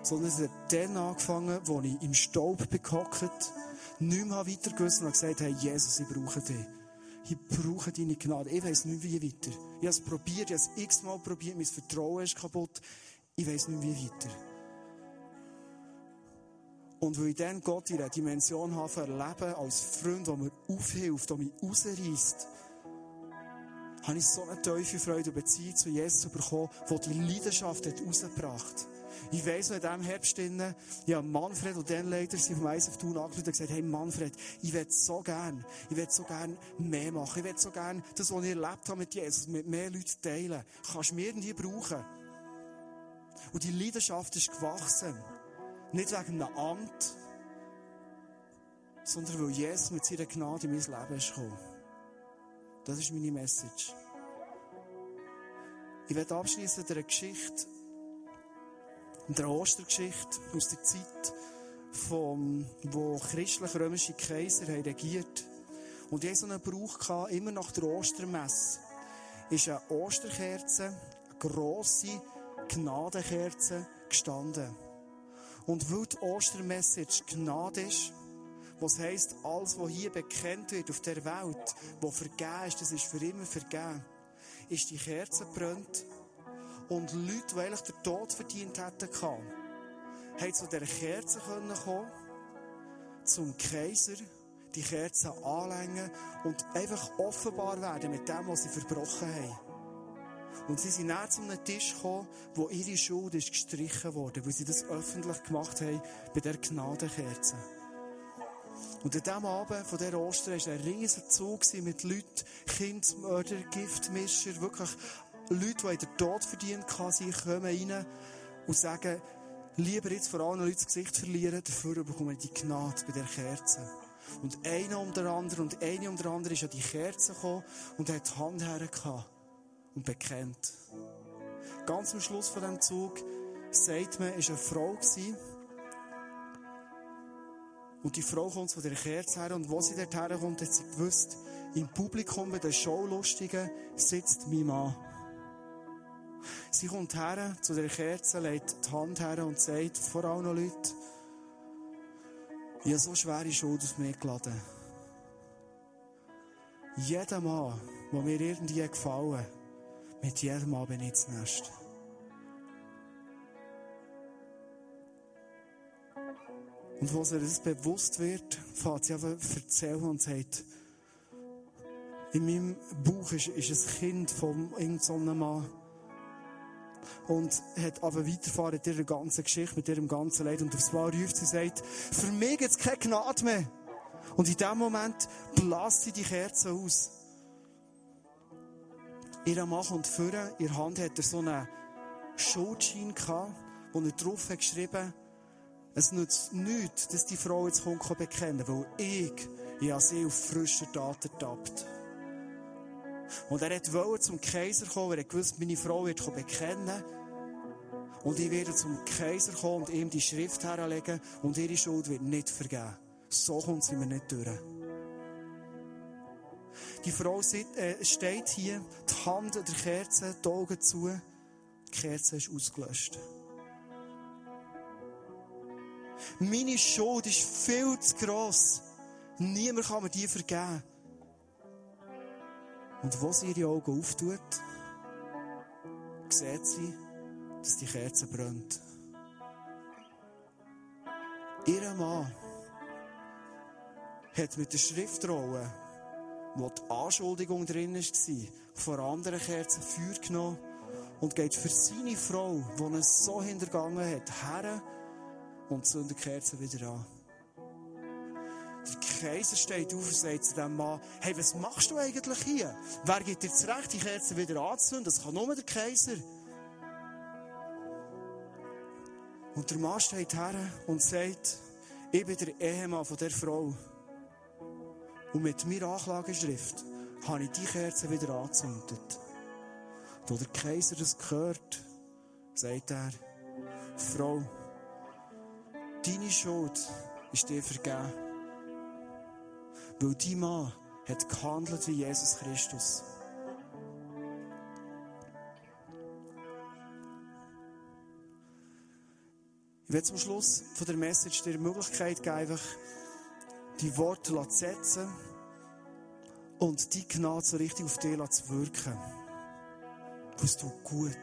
sondern es hat dann angefangen, als ich im Staub bekockt, nicht mehr weiter gewusst und gesagt hey, Jesus, ich brauche dich. Ich brauche deine Gnade. Ich weiss nicht, wie weiter. Ich habe es probiert, ich habe es x-mal probiert, mein Vertrauen ist kaputt. Ich weiss nicht, wie weiter. Und weil ich dann Gott in einer Dimension habe erleben als Freund, der mir aufhilft, der mich rausreißt, habe ich so eine tiefe Freude und Beziehung zu Jesus bekommen, die die Leidenschaft hat rausgebracht Ich weiss noch, in diesem Herbst, drinnen, ja, Manfred und den Leiter vom ISF Thun angeschaut und gesagt, hey Manfred, ich will so gern, ich will so gern mehr machen. Ich will so gern das, was ich erlebt habe mit Jesus, mit mehr Leuten teilen. Kannst du mir irgendwie brauchen? Und die Leidenschaft ist gewachsen. Nicht wegen einem Amt, sondern weil Jesus mit seiner Gnade in mein Leben ist gekommen. Das ist meine Message. Ich werde abschließen mit einer Geschichte, mit einer Ostergeschichte aus der Zeit, vom, wo christlich-römische Kaiser haben regiert Und hatte so einen Brauch, gehabt, immer nach der Ostermesse, ist eine Osterkerze, eine grosse Gnadenkerze gestanden. Und weil die Ostermessage Gnade ist, was heisst, alles, was hier bekannt wird auf der Welt, was vergeben ist, das ist für immer vergeben, ist die Kerze brennt und Leute, die eigentlich den Tod verdient hätten können, haben zu dieser Kerze kommen zum Kaiser, die Kerze anlängen und einfach offenbar werden mit dem, was sie verbrochen haben. Und sie sind näher zu einem Tisch gekommen, wo ihre Schuld ist gestrichen wurde, weil sie das öffentlich gemacht haben bei der Gnadenkerze. Und an diesem Abend von dieser Ostern war ein riesiger Zug mit Leuten, Kindsmörder, Giftmischer, wirklich Leute, die den Tod verdient sie kommen rein und sagen, lieber jetzt vor allem Leuten das Gesicht verlieren, dafür bekommen wir die Gnade bei der Kerze. Und einer um den anderen und eine um den anderen ist an die Kerze gekommen und hat die Hand hergehabt und bekennt. Ganz am Schluss von diesem Zug sagt man, es war eine Frau und die Frau kommt von der Kerze her und wo sie dort herkommt, hat sie gewusst, im Publikum bei den Showlustigen sitzt mein Mann. Sie kommt her zu der Kerze, legt die Hand her und sagt vor allen Leuten, ich habe so schwere Schuld auf mich geladen. Jeder Mann, der mir irgendwie gefallen mit jedem Mal bin ich das Nest. Und wo sie das bewusst wird, fährt sie einfach erzählen und sagt, in meinem Bauch ist, ist ein Kind von irgendeinem Mann. Und hat aber weiterfahren mit ihrer ganzen Geschichte, mit ihrem ganzen Leid. Und aufs Mal ruft sie und sagt, für mich gibt es keine Gnade mehr. Und in dem Moment bläst sie die Kerze aus. Ihr Mann kommt vorne, in Hand hat er so einen Schuldschein gehabt, wo er drauf hat geschrieben es nützt nichts, dass die Frau jetzt kommt bekennen weil ich, ich habe sie auf frischer Tat ertappt. Und er wollte zum Kaiser kommen, weil er gewusst, meine Frau wird bekennen. Und ich werde zum Kaiser kommen und ihm die Schrift herlegen und ihre Schuld wird nicht vergeben. So kommt sie mir nicht durch. Die Frau äh, steht hier, die Hand an der Kerze, die Augen zu. Die Kerze ist ausgelöscht. Meine Schuld ist viel zu gross. Niemand kann mir die vergeben. Und wo sie ihre Augen auftut, sieht sie, dass die Kerze brennt. Ihr Mann hat mit der Schriftrolle, wo die Anschuldigung drin war, vor anderen Kerzen Feuer genommen und geht für seine Frau, die es so hintergangen hat, her und zündet die Kerze wieder an. Der Kaiser steht auf und sagt zu dem Mann, hey, was machst du eigentlich hier? Wer gibt dir das Recht, die Kerze wieder anzuzünden? Das kann nur der Kaiser. Und der Mann steht her und sagt, ich bin der Ehemann von der Frau. Und mit meiner Anklageschrift habe ich die Kerze wieder angezündet. Da der Kaiser das gehört, sagt er, Frau, deine Schuld ist dir vergeben. Weil dein Mann hat gehandelt wie Jesus Christus. Ich werde zum Schluss von der Message dir die Möglichkeit geben, einfach die Worte zu setzen und die Gnade so richtig auf dich zu wirken. Das tut gut.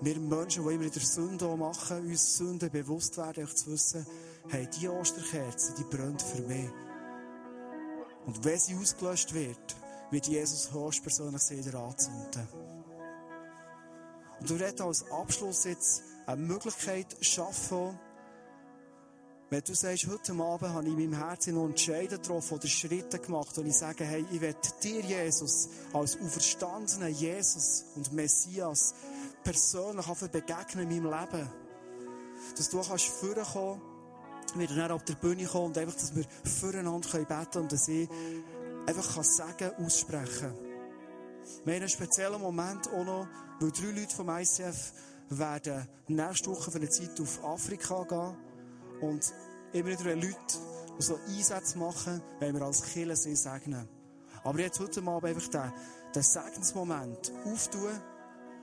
Wir Menschen, die immer in der Sünde machen, uns Sünde bewusst werden, zu wissen, hey, die Osterkerze, die brennt für mich. Und wenn sie ausgelöscht wird, wird Jesus höchstpersönlich wieder anzünden. Und du redest als Abschluss jetzt eine Möglichkeit schaffen, wenn du sagst, heute Abend habe ich in meinem Herzen noch Entscheidungen getroffen oder Schritte gemacht und ich sage, hey, ich will dir, Jesus, als auferstandenen Jesus und Messias persönlich begegnen in meinem Leben. Dass du kannst vorkommen, wir dann auf der Bühne kommen und einfach, dass wir füreinander beten können und dass ich einfach kann sagen, aussprechen. Wir haben einen speziellen Moment auch noch, weil drei Leute vom ICF werden nächste Woche für eine Zeit auf Afrika gehen. Und immer wieder Leute, die so Einsätze machen, wenn wir als Kirche sie segnen. Aber jetzt heute Abend einfach den, den Segensmoment auftun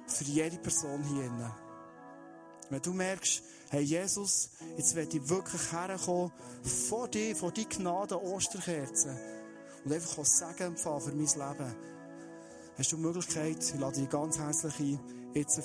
für jede Person hier drinnen. Wenn du merkst, hey Jesus, jetzt werde ich wirklich herkommen, vor dir, vor die Gnade Osterkerzen und einfach Segen empfangen für mein Leben, hast du die Möglichkeit, ich lade dich ganz herzlich ein, jetzt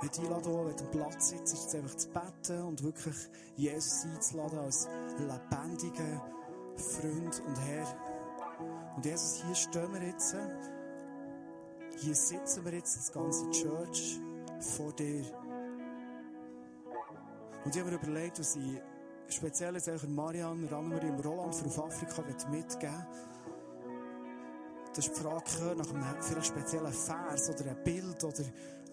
vorzukommen. möchte einladen, wenn du am Platz sitzt, ist einfach zu beten und wirklich Jesus einzuladen als lebendigen Freund und Herr. Und Jesus, hier stehen wir jetzt, hier sitzen wir jetzt, das ganze Church, vor dir. Und ich habe mir überlegt, was ich speziell jetzt auch Marianne, und Roland für auf Afrika mitgeben Das ist die Frage nach einem vielleicht speziellen Vers oder ein Bild oder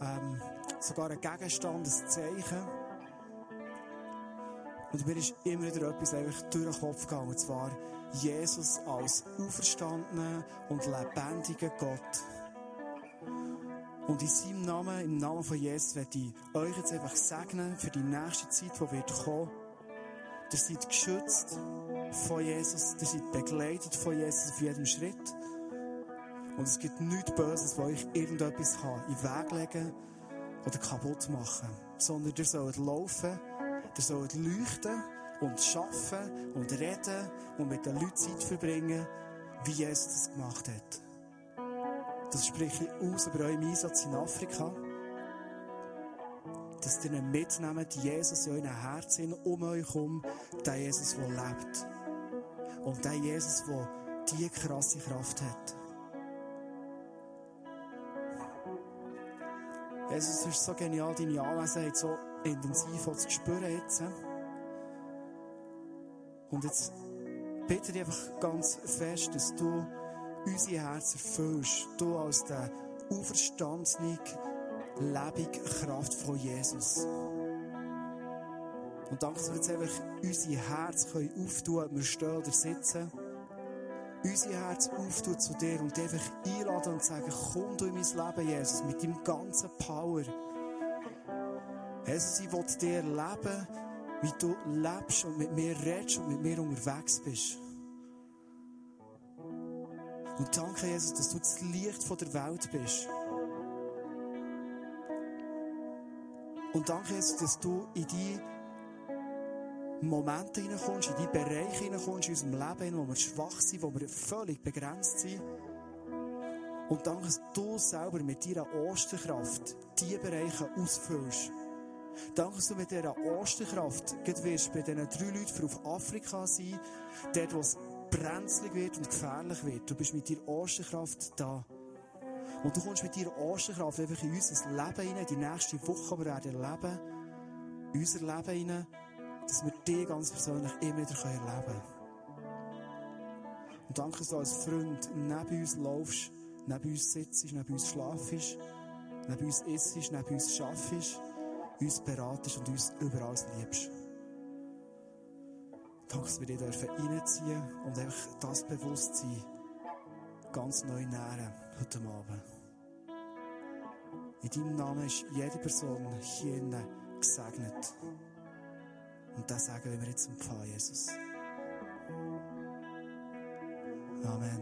ähm, sogar ein Gegenstand, ein Zeichen. Und mir ist immer wieder etwas einfach durch den Kopf gegangen, und zwar Jesus als auferstandenen und lebendigen Gott. Und in seinem Namen, im Namen von Jesus, werde ich euch jetzt einfach segnen für die nächste Zeit, die wird kommen. Ihr seid geschützt von Jesus, ihr seid begleitet von Jesus auf jedem Schritt. Und es gibt nichts Böses, was euch irgendetwas kann in den Weg legen oder kaputt machen. Sondern ihr sollt laufen, ihr sollt leuchten und arbeiten und reden und mit den Leuten Zeit verbringen, wie Jesus das gemacht hat. Das spreche ich aus über euren Einsatz in Afrika. Dass ihr mitnehmt, Jesus in euren Herzen um euch herum, der Jesus, der lebt. Und der Jesus, der diese krasse Kraft hat. Jesus, es ist so genial, deine Anwesenheit so intensiv zu spüren jetzt. Und jetzt bitte ich einfach ganz fest, dass du unsere Herzen erfüllst. Du als der auferstandene, lebende Kraft von Jesus. Und danke, dass wir jetzt einfach unsere Herzen auftun können, ob wir stehen oder sitzen unser Herz auftun zu dir und einfach einladen und sagen, komm du in mein Leben, Jesus, mit deinem ganzen Power. Jesus, ich will dir leben, wie du lebst und mit mir redest und mit mir unterwegs bist. Und danke, Jesus, dass du das Licht von der Welt bist. Und danke, Jesus, dass du in die Momente hineinkommst, in die Bereiche hineinkommst in unserem Leben, wo wir schwach sind, wo wir völlig begrenzt sind. Und danke, dass du selber mit deiner Osterkraft diese Bereiche ausfüllst. Danke, dass du mit dieser Osterkraft wirst bei diesen drei Leuten auf Afrika sein, dort, wo es brenzlig wird und gefährlich wird. Du bist mit deiner Osterkraft da. Und du kommst mit deiner Osterkraft einfach in unser Leben hinein, die nächste Woche, wir werden erleben, in unser Leben hinein dass wir dich ganz persönlich immer wieder erleben können. Und danke, dass du als Freund neben uns laufst, neben uns sitzt, neben uns schlafst, neben uns isst, neben uns schaffst, uns beratest und uns überall liebst. Danke, dass wir dich dürfen reinziehen und einfach das Bewusstsein ganz neu nähren heute Abend. In deinem Namen ist jede Person hier gesegnet. Und das sagen wir jetzt empfangen, Jesus. Amen.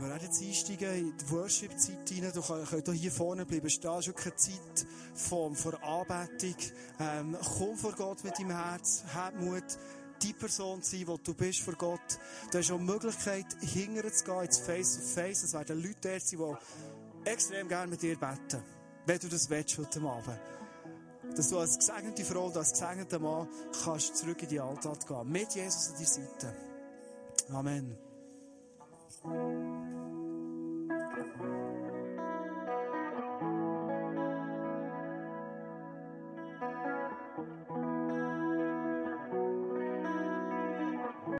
Wir werden jetzt einsteigen in die Worship-Zeit rein. Du kannst hier vorne bleiben stehen. Es ist wirklich eine Zeit von, von Anbetung. Ähm, komm vor Gott mit deinem Herz. Hab Mut, die Person sein, die du bist vor Gott. Du hast auch die Möglichkeit, hinterher zu gehen, ins Face-to-Face. Es werden Leute dort sein, die extrem gerne mit dir beten. Wenn du das willst heute Abend. Dass du als gesegnete Frau als gesegneter Mann kannst zurück in die Alltag gehen. Mit Jesus an deiner Seite. Amen.